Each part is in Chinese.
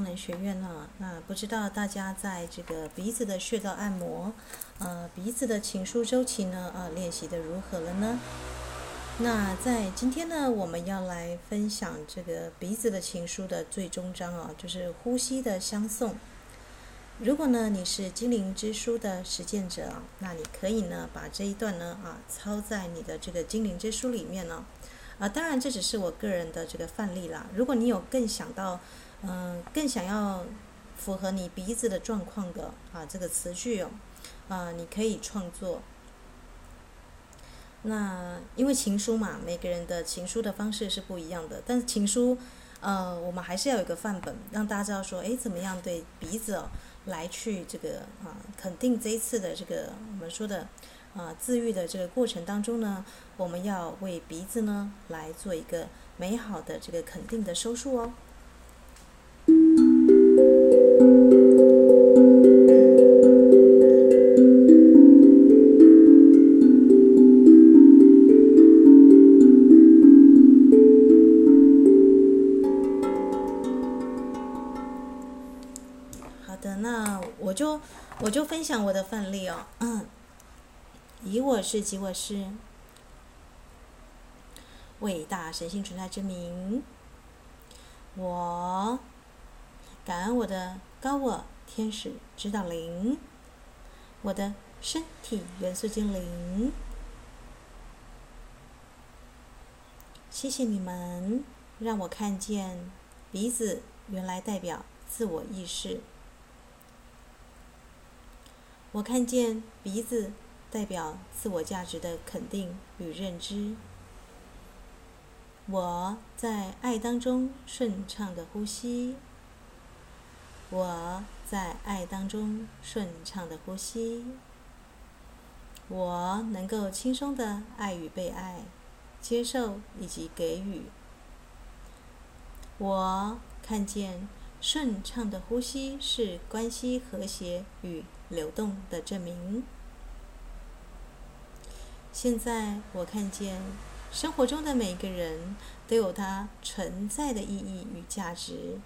能学院呢，那不知道大家在这个鼻子的穴道按摩，呃，鼻子的情书周期呢，啊，练习的如何了呢？那在今天呢，我们要来分享这个鼻子的情书的最终章啊，就是呼吸的相送。如果呢你是精灵之书的实践者啊，那你可以呢把这一段呢啊抄在你的这个精灵之书里面呢。啊，当然这只是我个人的这个范例啦。如果你有更想到，嗯、更想要符合你鼻子的状况的啊，这个词句哦，啊，你可以创作。那因为情书嘛，每个人的情书的方式是不一样的。但是情书，呃，我们还是要有一个范本，让大家知道说，哎，怎么样对鼻子哦来去这个啊，肯定这一次的这个我们说的。啊，自愈的这个过程当中呢，我们要为鼻子呢来做一个美好的这个肯定的收束哦。好的，那我就我就分享我的范例哦，以我是及我是。伟大神性存在之名，我感恩我的高我天使指导灵，我的身体元素精灵，谢谢你们让我看见鼻子原来代表自我意识，我看见鼻子。代表自我价值的肯定与认知。我在爱当中顺畅的呼吸。我在爱当中顺畅的呼吸。我能够轻松的爱与被爱，接受以及给予。我看见顺畅的呼吸是关系和谐与流动的证明。现在我看见，生活中的每个人都有他存在的意义与价值。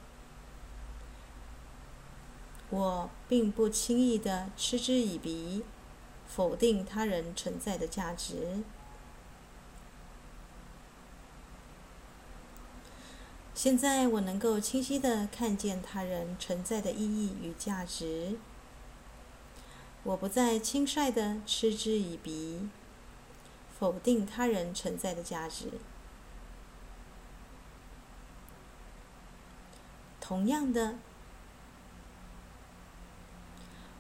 我并不轻易地嗤之以鼻，否定他人存在的价值。现在我能够清晰地看见他人存在的意义与价值。我不再轻率地嗤之以鼻。否定他人存在的价值。同样的，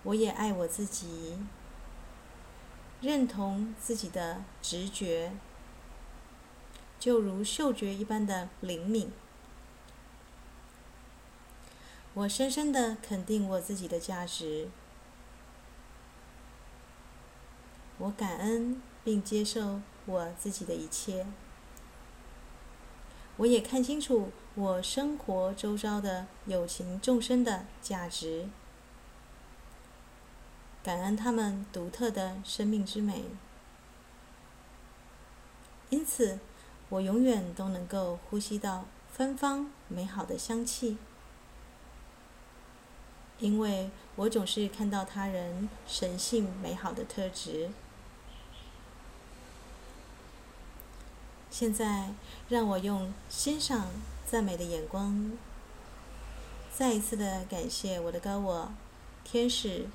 我也爱我自己，认同自己的直觉，就如嗅觉一般的灵敏。我深深的肯定我自己的价值，我感恩。并接受我自己的一切，我也看清楚我生活周遭的有情众生的价值，感恩他们独特的生命之美。因此，我永远都能够呼吸到芬芳美好的香气，因为我总是看到他人神性美好的特质。现在，让我用欣赏、赞美的眼光，再一次的感谢我的高我、天使、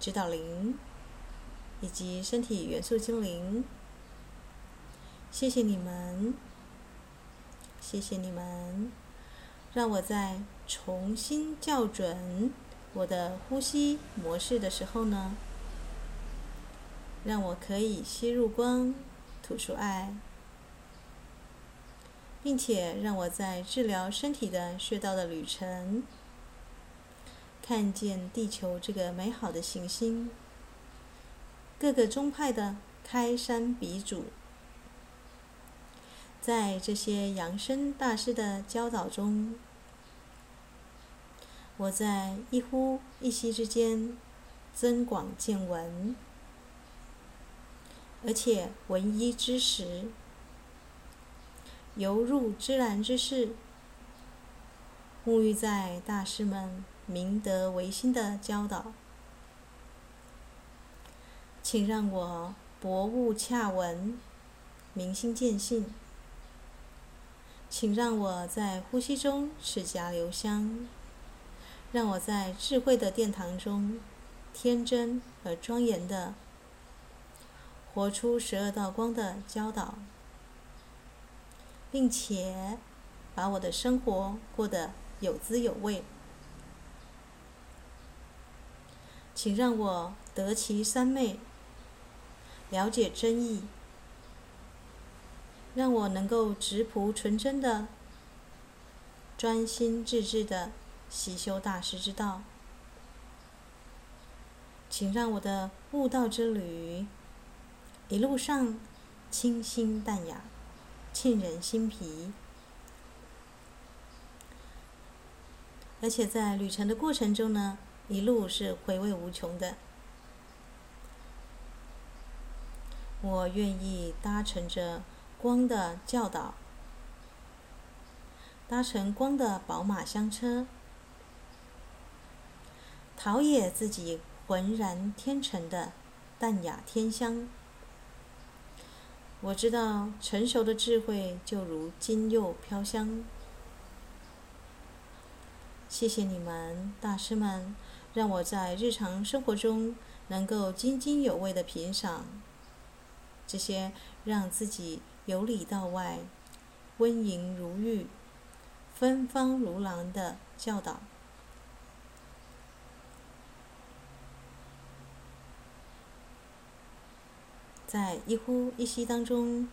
指导灵以及身体元素精灵。谢谢你们，谢谢你们，让我在重新校准我的呼吸模式的时候呢，让我可以吸入光，吐出爱。并且让我在治疗身体的穴道的旅程，看见地球这个美好的行星，各个宗派的开山鼻祖，在这些扬升大师的教导中，我在一呼一吸之间增广见闻，而且闻一知十。犹入芝兰之室，沐浴在大师们明德维新的教导，请让我博悟洽闻，明心见性。请让我在呼吸中齿颊留香，让我在智慧的殿堂中，天真而庄严的活出十二道光的教导，并且把我的生活过得有滋有味。请让我得其三昧，了解真意。让我能够质朴纯真的、专心致志的习修大师之道。请让我的悟道之旅一路上清新淡雅、沁人心脾，而且在旅程的过程中呢，一路是回味无穷的。我愿意搭乘着。光的教导，搭乘光的宝马香车，陶冶自己浑然天成的淡雅天香。我知道成熟的智慧就如金柚飘香。谢谢你们，大师们，让我在日常生活中能够津津有味的品赏这些让自己。由里到外，温盈如玉、芬芳如兰的教导，在一呼一吸当中，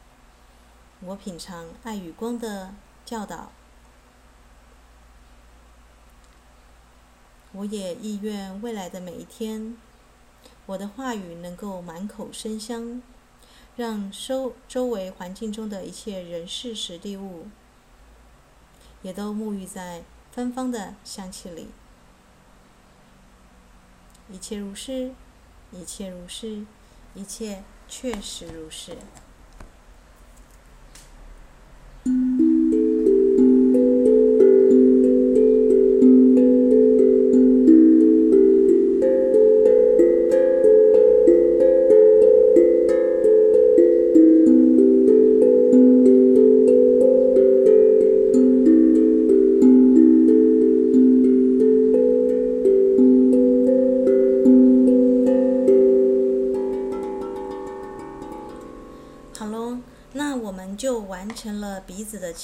我品尝爱与光的教导。我也意愿未来的每一天，我的话语能够满口生香。让周周围环境中的一切人事时地物，也都沐浴在芬芳的香气里。一切如是，一切如是，一切确实如是。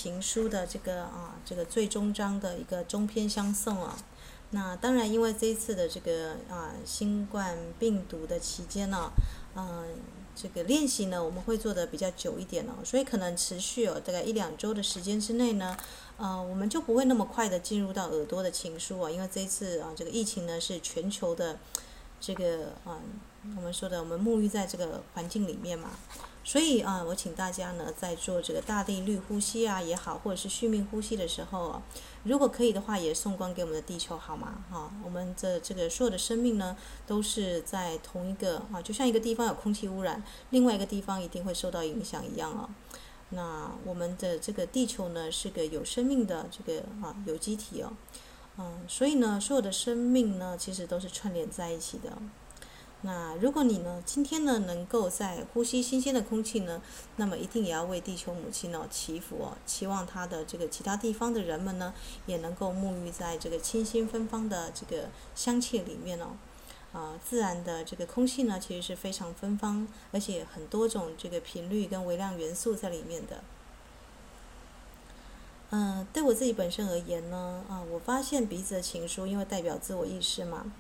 情书的这个啊，这个最终章的一个中篇相送啊。那当然，因为这一次的这个啊新冠病毒的期间呢，嗯、这个练习呢我们会做的比较久一点哦，所以可能持续有大概一两周的时间之内呢，呃，我们就不会那么快的进入到耳朵的情书啊，因为这一次啊这个疫情呢是全球的这个啊我们说的我们沐浴在这个环境里面嘛。所以啊，我请大家呢，在做这个大地绿呼吸啊也好，或者是续命呼吸的时候，如果可以的话，也送光给我们的地球好吗？哈，我们的这个所有的生命呢，都是在同一个啊，就像一个地方有空气污染，另外一个地方一定会受到影响一样啊。那我们的这个地球呢，是个有生命的这个啊有机体哦，嗯，所以呢，所有的生命呢，其实都是串联在一起的。那如果你呢，今天呢能够在呼吸新鲜的空气呢，那么一定也要为地球母亲呢祈福哦，期望她的这个其他地方的人们呢，也能够沐浴在这个清新芬芳的这个香气里面哦。啊、自然的这个空气呢，其实是非常芬芳，而且很多种这个频率跟微量元素在里面的。嗯、对我自己本身而言呢，啊、我发现鼻子的情书，因为代表自我意识嘛。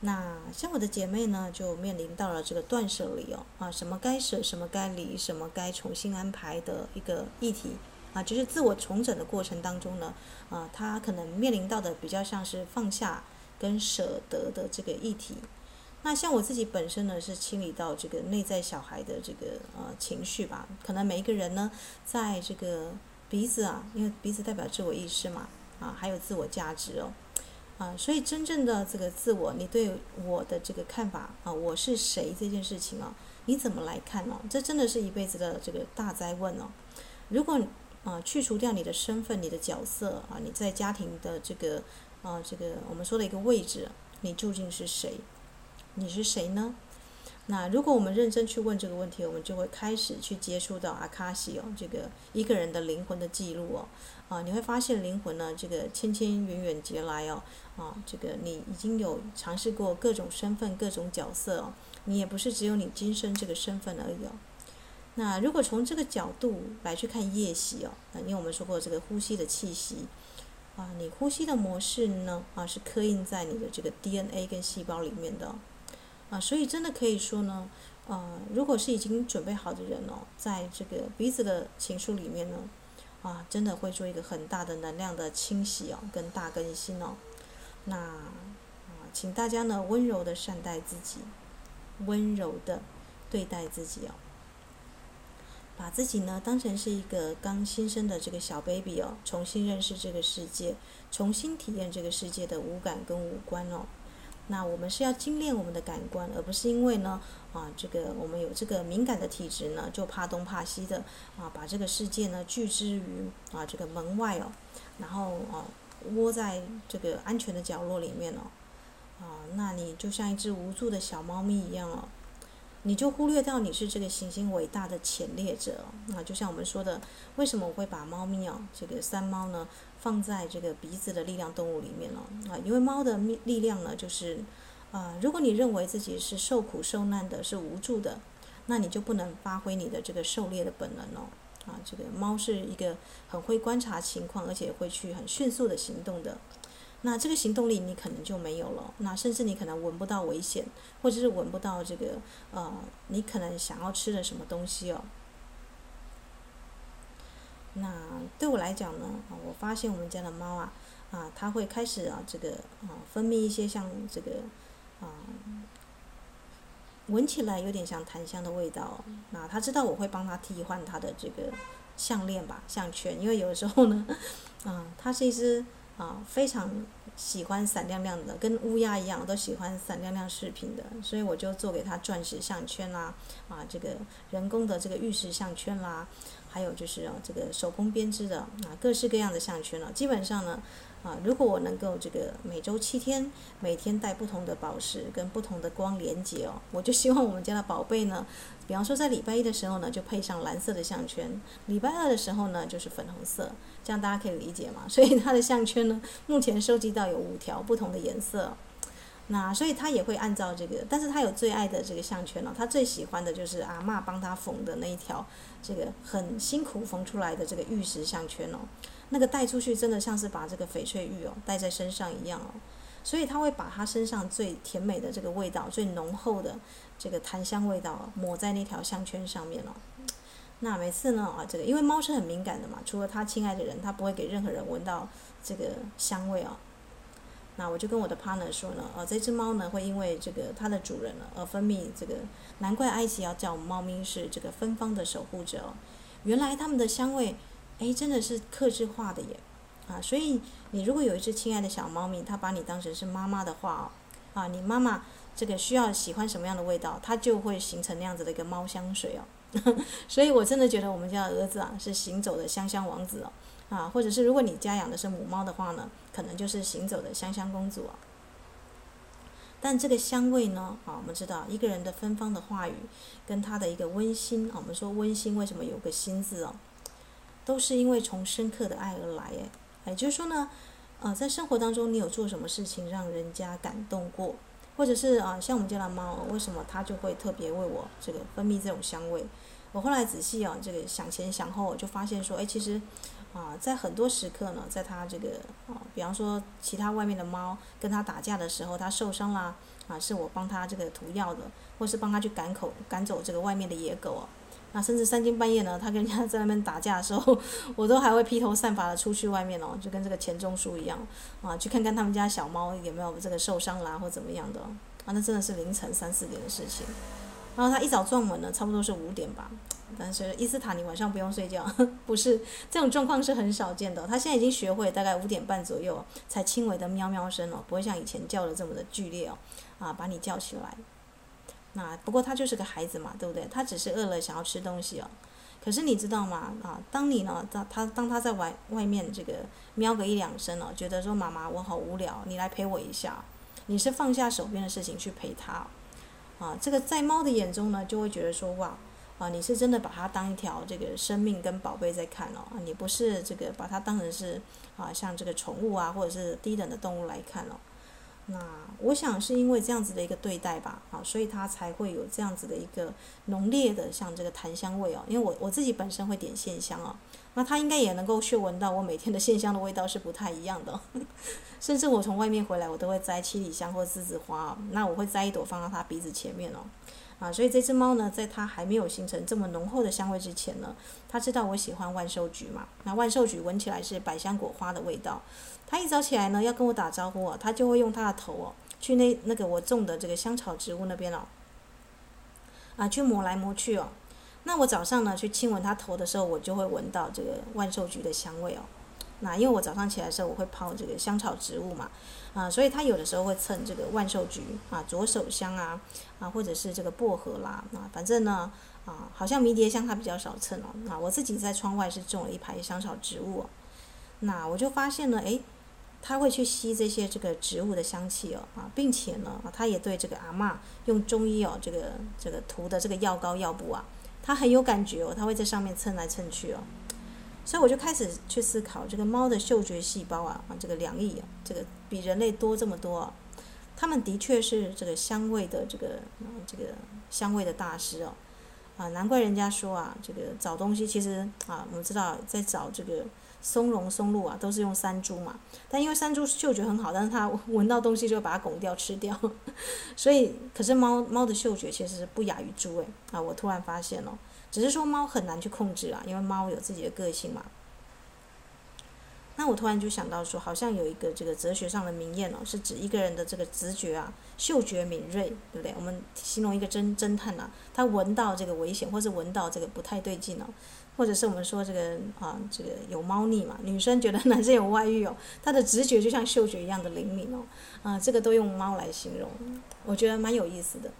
那像我的姐妹呢，就面临到了这个断舍离哦，啊，什么该舍，什么该离，什么该重新安排的一个议题，啊，就是自我重整的过程当中呢，啊，她可能面临到的比较像是放下跟舍得的这个议题。那像我自己本身呢，是清理到这个内在小孩的这个呃情绪吧，可能每一个人呢，在这个鼻子啊，因为鼻子代表自我意识嘛，啊，还有自我价值哦。啊，所以真正的这个自我，你对我的这个看法啊，我是谁这件事情啊，你怎么来看呢？这真的是一辈子的这个大灾问哦。如果啊，去除掉你的身份、你的角色啊，你在家庭的这个啊，这个我们说的一个位置，你究竟是谁？你是谁呢？那如果我们认真去问这个问题，我们就会开始去接触到阿卡西哦，这个一个人的灵魂的记录哦，啊，你会发现灵魂呢，这个千千远远劫来哦，啊，这个你已经有尝试过各种身份、各种角色哦，你也不是只有你今生这个身份而已哦。那如果从这个角度来去看夜袭哦，那，因为我们说过这个呼吸的气息，啊，你呼吸的模式呢，啊，是刻印在你的这个 DNA 跟细胞里面的。啊，所以真的可以说呢，呃，如果是已经准备好的人哦，在这个彼此的情书里面呢，啊，真的会做一个很大的能量的清洗哦，跟大更新哦。那啊，请大家呢温柔的善待自己，温柔的对待自己哦，把自己呢当成是一个刚新生的这个小 baby 哦，重新认识这个世界，重新体验这个世界的五感跟五官哦。那我们是要精炼我们的感官，而不是因为呢，啊，这个我们有这个敏感的体质呢，就怕东怕西的，啊，把这个世界呢拒之于啊这个门外哦，然后啊窝在这个安全的角落里面哦，啊，那你就像一只无助的小猫咪一样哦。你就忽略掉你是这个行星伟大的潜猎者，啊，就像我们说的，为什么我会把猫咪啊，这个三猫呢，放在这个鼻子的力量动物里面呢？啊，因为猫的力量呢，就是，啊，如果你认为自己是受苦受难的，是无助的，那你就不能发挥你的这个狩猎的本能哦，啊，这个猫是一个很会观察情况，而且会去很迅速的行动的。那这个行动力你可能就没有了，那甚至你可能闻不到危险，或者是闻不到这个呃，你可能想要吃的什么东西哦。那对我来讲呢，我发现我们家的猫啊，啊，它会开始啊，这个啊，分泌一些像这个啊，闻起来有点像檀香的味道。那它知道我会帮它替换它的这个项链吧，项圈，因为有的时候呢，啊，它是一只。啊，非常喜欢闪亮亮的，跟乌鸦一样，都喜欢闪亮亮饰品的，所以我就做给他钻石项圈啦，啊，这个人工的这个玉石项圈啦，还有就是啊，这个手工编织的啊，各式各样的项圈了，基本上呢。啊，如果我能够这个每周七天，每天带不同的宝石跟不同的光连接哦，我就希望我们家的宝贝呢，比方说在礼拜一的时候呢，就配上蓝色的项圈，礼拜二的时候呢就是粉红色，这样大家可以理解嘛？所以它的项圈呢，目前收集到有五条不同的颜色，那所以他也会按照这个，但是他有最爱的这个项圈哦，他最喜欢的就是阿嬷帮他缝的那一条，这个很辛苦缝出来的这个玉石项圈哦。那个带出去真的像是把这个翡翠玉哦带在身上一样哦，所以他会把他身上最甜美的这个味道、最浓厚的这个檀香味道抹在那条项圈上面哦。那每次呢啊，这个因为猫是很敏感的嘛，除了他亲爱的人，他不会给任何人闻到这个香味哦。那我就跟我的 partner 说呢，呃，这只猫呢会因为这个它的主人呢而分泌这个，难怪埃及要叫我们猫咪是这个芬芳的守护者哦，原来它们的香味。哎，真的是克制化的耶，啊，所以你如果有一只亲爱的小猫咪，它把你当成是妈妈的话哦，啊，你妈妈这个需要喜欢什么样的味道，它就会形成那样子的一个猫香水哦。所以我真的觉得我们家的儿子啊是行走的香香王子哦，啊，或者是如果你家养的是母猫的话呢，可能就是行走的香香公主啊。但这个香味呢，啊，我们知道一个人的芬芳的话语，跟他的一个温馨啊，我们说温馨为什么有个心字哦？都是因为从深刻的爱而来，哎，也就是说呢，呃，在生活当中你有做什么事情让人家感动过，或者是啊，像我们家的猫，为什么它就会特别为我这个分泌这种香味？我后来仔细啊，这个想前想后，就发现说，哎，其实啊，在很多时刻呢，在它这个啊，比方说其他外面的猫跟它打架的时候，它受伤啦，啊，是我帮它这个涂药的，或是帮它去赶口赶走这个外面的野狗啊。那甚至三更半夜呢，他跟人家在那边打架的时候，我都还会披头散发的出去外面哦，就跟这个钱钟书一样啊，去看看他们家小猫有没有这个受伤啦或怎么样的啊，那真的是凌晨三四点的事情。然后他一早撞门呢，差不多是五点吧。但是伊斯塔尼晚上不用睡觉，不是这种状况是很少见的。他现在已经学会大概五点半左右才轻微的喵喵声了，不会像以前叫的这么的剧烈哦，啊，把你叫起来。那不过他就是个孩子嘛，对不对？他只是饿了想要吃东西哦。可是你知道吗？啊，当你呢，当他当他在外外面这个喵个一两声哦，觉得说妈妈我好无聊，你来陪我一下，你是放下手边的事情去陪他，啊，这个在猫的眼中呢，就会觉得说哇，啊，你是真的把它当一条这个生命跟宝贝在看哦，你不是这个把它当成是啊像这个宠物啊或者是低等的动物来看哦。那我想是因为这样子的一个对待吧，啊，所以它才会有这样子的一个浓烈的像这个檀香味哦。因为我我自己本身会点线香哦，那它应该也能够嗅闻到我每天的线香的味道是不太一样的。甚至我从外面回来，我都会摘七里香或栀子花哦，那我会摘一朵放到它鼻子前面哦。啊，所以这只猫呢，在它还没有形成这么浓厚的香味之前呢，它知道我喜欢万寿菊嘛。那万寿菊闻起来是百香果花的味道。它一早起来呢，要跟我打招呼哦，它就会用它的头哦，去那那个我种的这个香草植物那边哦，啊，去摸来摸去哦。那我早上呢去亲吻它头的时候，我就会闻到这个万寿菊的香味哦。那因为我早上起来的时候，我会泡这个香草植物嘛。啊，所以他有的时候会蹭这个万寿菊啊、左手香啊，啊，或者是这个薄荷啦，啊，反正呢，啊，好像迷迭香它比较少蹭哦。那我自己在窗外是种了一排香草植物哦，那我就发现呢，诶，他会去吸这些这个植物的香气哦，啊，并且呢，他也对这个阿嬷用中医哦，这个这个涂的这个药膏药布啊，他很有感觉哦，他会在上面蹭来蹭去哦。所以我就开始去思考，这个猫的嗅觉细胞啊，啊，这个两亿啊，这个比人类多这么多啊，它们的确是这个香味的这个，啊这个香味的大师哦，啊，难怪人家说啊，这个找东西其实啊，我们知道在找这个松茸、松露啊，都是用山猪嘛，但因为山猪嗅觉很好，但是它闻到东西就把它拱掉吃掉，所以可是猫猫的嗅觉其实是不亚于猪诶，啊，我突然发现了。只是说猫很难去控制啊，因为猫有自己的个性嘛。那我突然就想到说，好像有一个这个哲学上的名言哦，是指一个人的这个直觉啊，嗅觉敏锐，对不对？我们形容一个侦侦探啊，他闻到这个危险，或是闻到这个不太对劲哦，或者是我们说这个啊，这个有猫腻嘛，女生觉得 男生有外遇哦，他的直觉就像嗅觉一样的灵敏哦，啊，这个都用猫来形容，我觉得蛮有意思的。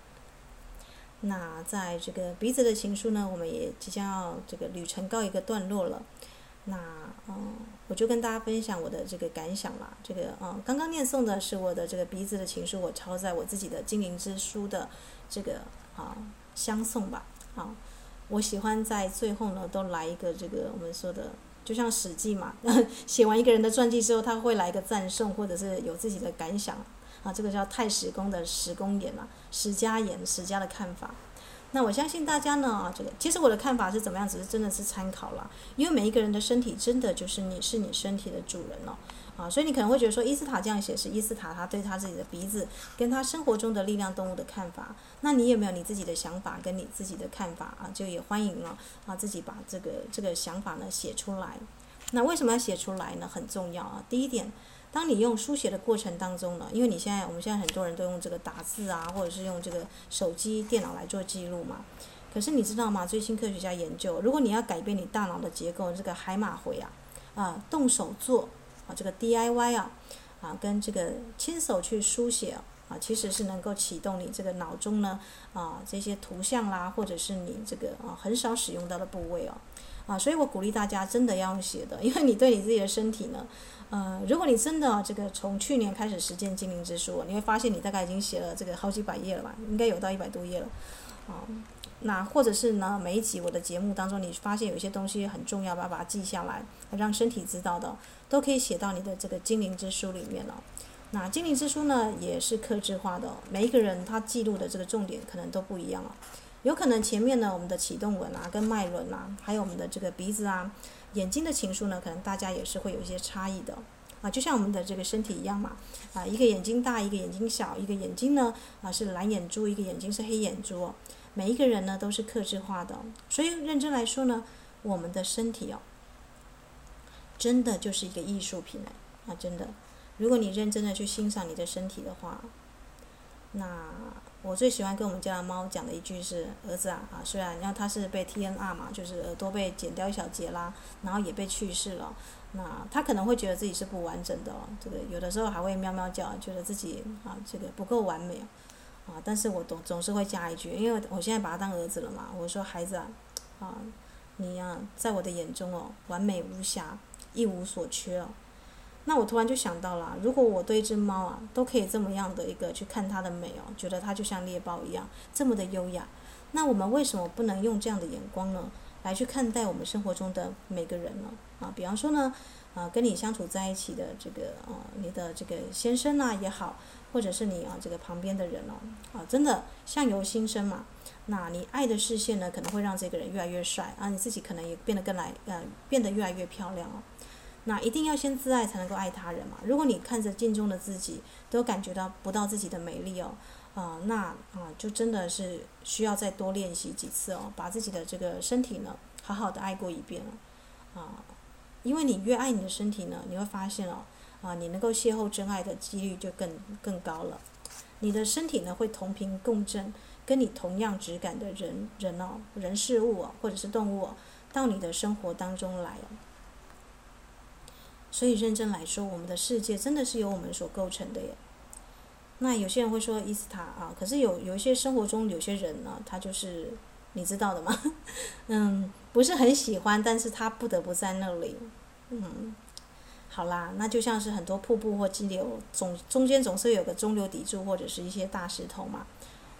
那在这个鼻子的情书呢，我们也即将要这个旅程告一个段落了。那嗯，我就跟大家分享我的这个感想啦。这个嗯，刚刚念诵的是我的这个鼻子的情书，我抄在我自己的精灵之书的这个啊相送吧。啊，我喜欢在最后呢都来一个这个我们说的，就像史记嘛，写完一个人的传记之后，他会来一个赞颂，或者是有自己的感想。啊，这个叫太史公的史公言啊，史家言，史家的看法。那我相信大家呢，这个其实我的看法是怎么样，只是真的是参考了，因为每一个人的身体真的就是你是你身体的主人了，啊，所以你可能会觉得说伊斯塔这样写是伊斯塔他对他自己的鼻子跟他生活中的力量动物的看法，那你有没有你自己的想法跟你自己的看法啊？就也欢迎了啊，自己把这个这个想法呢写出来。那为什么要写出来呢？很重要啊，第一点。当你用书写的过程当中呢，因为你现在我们现在很多人都用这个打字啊，或者是用这个手机、电脑来做记录嘛。可是你知道吗？最新科学家研究，如果你要改变你大脑的结构，这个海马回啊，啊，动手做啊，这个 DIY 啊，啊，跟这个亲手去书写啊，其实是能够启动你这个脑中呢啊这些图像啦，或者是你这个啊很少使用到的部位哦。啊，所以我鼓励大家真的要写的，因为你对你自己的身体呢，呃，如果你真的这个从去年开始实践精灵之书，你会发现你大概已经写了这个好几百页了吧，应该有到一百多页了，啊，那或者是呢，每一集我的节目当中，你发现有些东西很重要，把它记下来，让身体知道的，都可以写到你的这个精灵之书里面了。那精灵之书呢，也是克制化的，每一个人他记录的这个重点可能都不一样了。有可能前面呢，我们的启动文啊，跟脉轮啊，还有我们的这个鼻子啊、眼睛的情书呢，可能大家也是会有一些差异的啊，就像我们的这个身体一样嘛。啊，一个眼睛大，一个眼睛小，一个眼睛呢啊是蓝眼珠，一个眼睛是黑眼珠，每一个人呢都是克制化的，所以认真来说呢，我们的身体哦，真的就是一个艺术品啊，真的，如果你认真的去欣赏你的身体的话，那。我最喜欢跟我们家的猫讲的一句是：“儿子啊，啊，虽然然后它是被 TNR 嘛，就是耳朵被剪掉一小节啦，然后也被去世了，那它可能会觉得自己是不完整的哦，这个有的时候还会喵喵叫，觉得自己啊这个不够完美，啊，但是我总总是会加一句，因为我现在把它当儿子了嘛，我说孩子啊，啊，你呀、啊，在我的眼中哦，完美无瑕，一无所缺哦。那我突然就想到了，如果我对一只猫啊，都可以这么样的一个去看它的美哦，觉得它就像猎豹一样这么的优雅，那我们为什么不能用这样的眼光呢，来去看待我们生活中的每个人呢？啊，比方说呢，啊，跟你相处在一起的这个啊，你的这个先生啊也好，或者是你啊这个旁边的人哦，啊，真的相由心生嘛。那你爱的视线呢，可能会让这个人越来越帅啊，你自己可能也变得更来呃，变得越来越漂亮哦。那一定要先自爱，才能够爱他人嘛。如果你看着镜中的自己，都感觉到不到自己的美丽哦，啊、那啊、就真的是需要再多练习几次哦，把自己的这个身体呢，好好的爱过一遍了，啊、因为你越爱你的身体呢，你会发现哦，啊、你能够邂逅真爱的几率就更更高了。你的身体呢，会同频共振，跟你同样质感的人人哦，人事物哦，或者是动物，到你的生活当中来。所以认真来说，我们的世界真的是由我们所构成的耶。那有些人会说伊斯塔啊，可是有有一些生活中有些人呢，他就是你知道的吗？嗯，不是很喜欢，但是他不得不在那里。嗯，好啦，那就像是很多瀑布或激流，总中间总是有个中流砥柱或者是一些大石头嘛，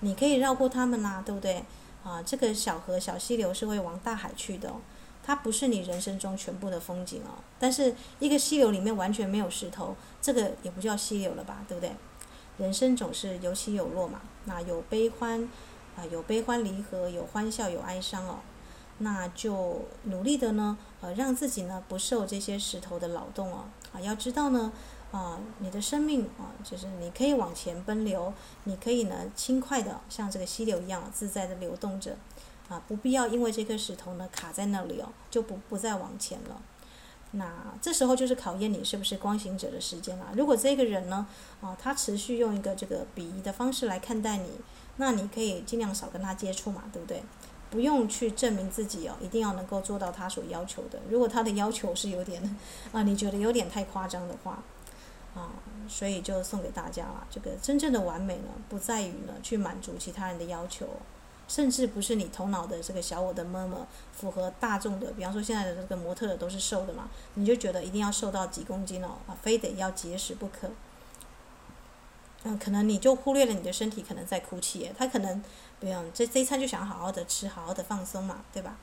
你可以绕过他们啦，对不对？啊，这个小河小溪流是会往大海去的哦。它不是你人生中全部的风景哦，但是一个溪流里面完全没有石头，这个也不叫溪流了吧，对不对？人生总是有起有落嘛，那有悲欢，啊，有悲欢离合，有欢笑，有哀伤哦，那就努力的呢，呃，让自己呢不受这些石头的扰动哦，啊，要知道呢，啊，你的生命啊，就是你可以往前奔流，你可以呢轻快的像这个溪流一样自在的流动着。啊，不必要因为这颗石头呢卡在那里哦，就不不再往前了。那这时候就是考验你是不是光行者的时间了。如果这个人呢，啊，他持续用一个这个鄙夷的方式来看待你，那你可以尽量少跟他接触嘛，对不对？不用去证明自己哦，一定要能够做到他所要求的。如果他的要求是有点啊，你觉得有点太夸张的话，啊，所以就送给大家了。这个真正的完美呢，不在于呢去满足其他人的要求。甚至不是你头脑的这个小我的妈妈符合大众的，比方说现在的这个模特的都是瘦的嘛，你就觉得一定要瘦到几公斤哦，啊，非得要节食不可。嗯，可能你就忽略了你的身体可能在哭泣，他可能不用这这一餐就想好好的吃，好好的放松嘛，对吧？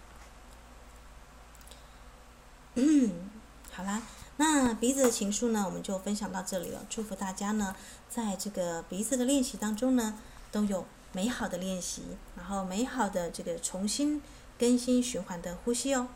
嗯，好啦，那鼻子的情书呢，我们就分享到这里了。祝福大家呢，在这个鼻子的练习当中呢，都有。美好的练习，然后美好的这个重新更新循环的呼吸哦。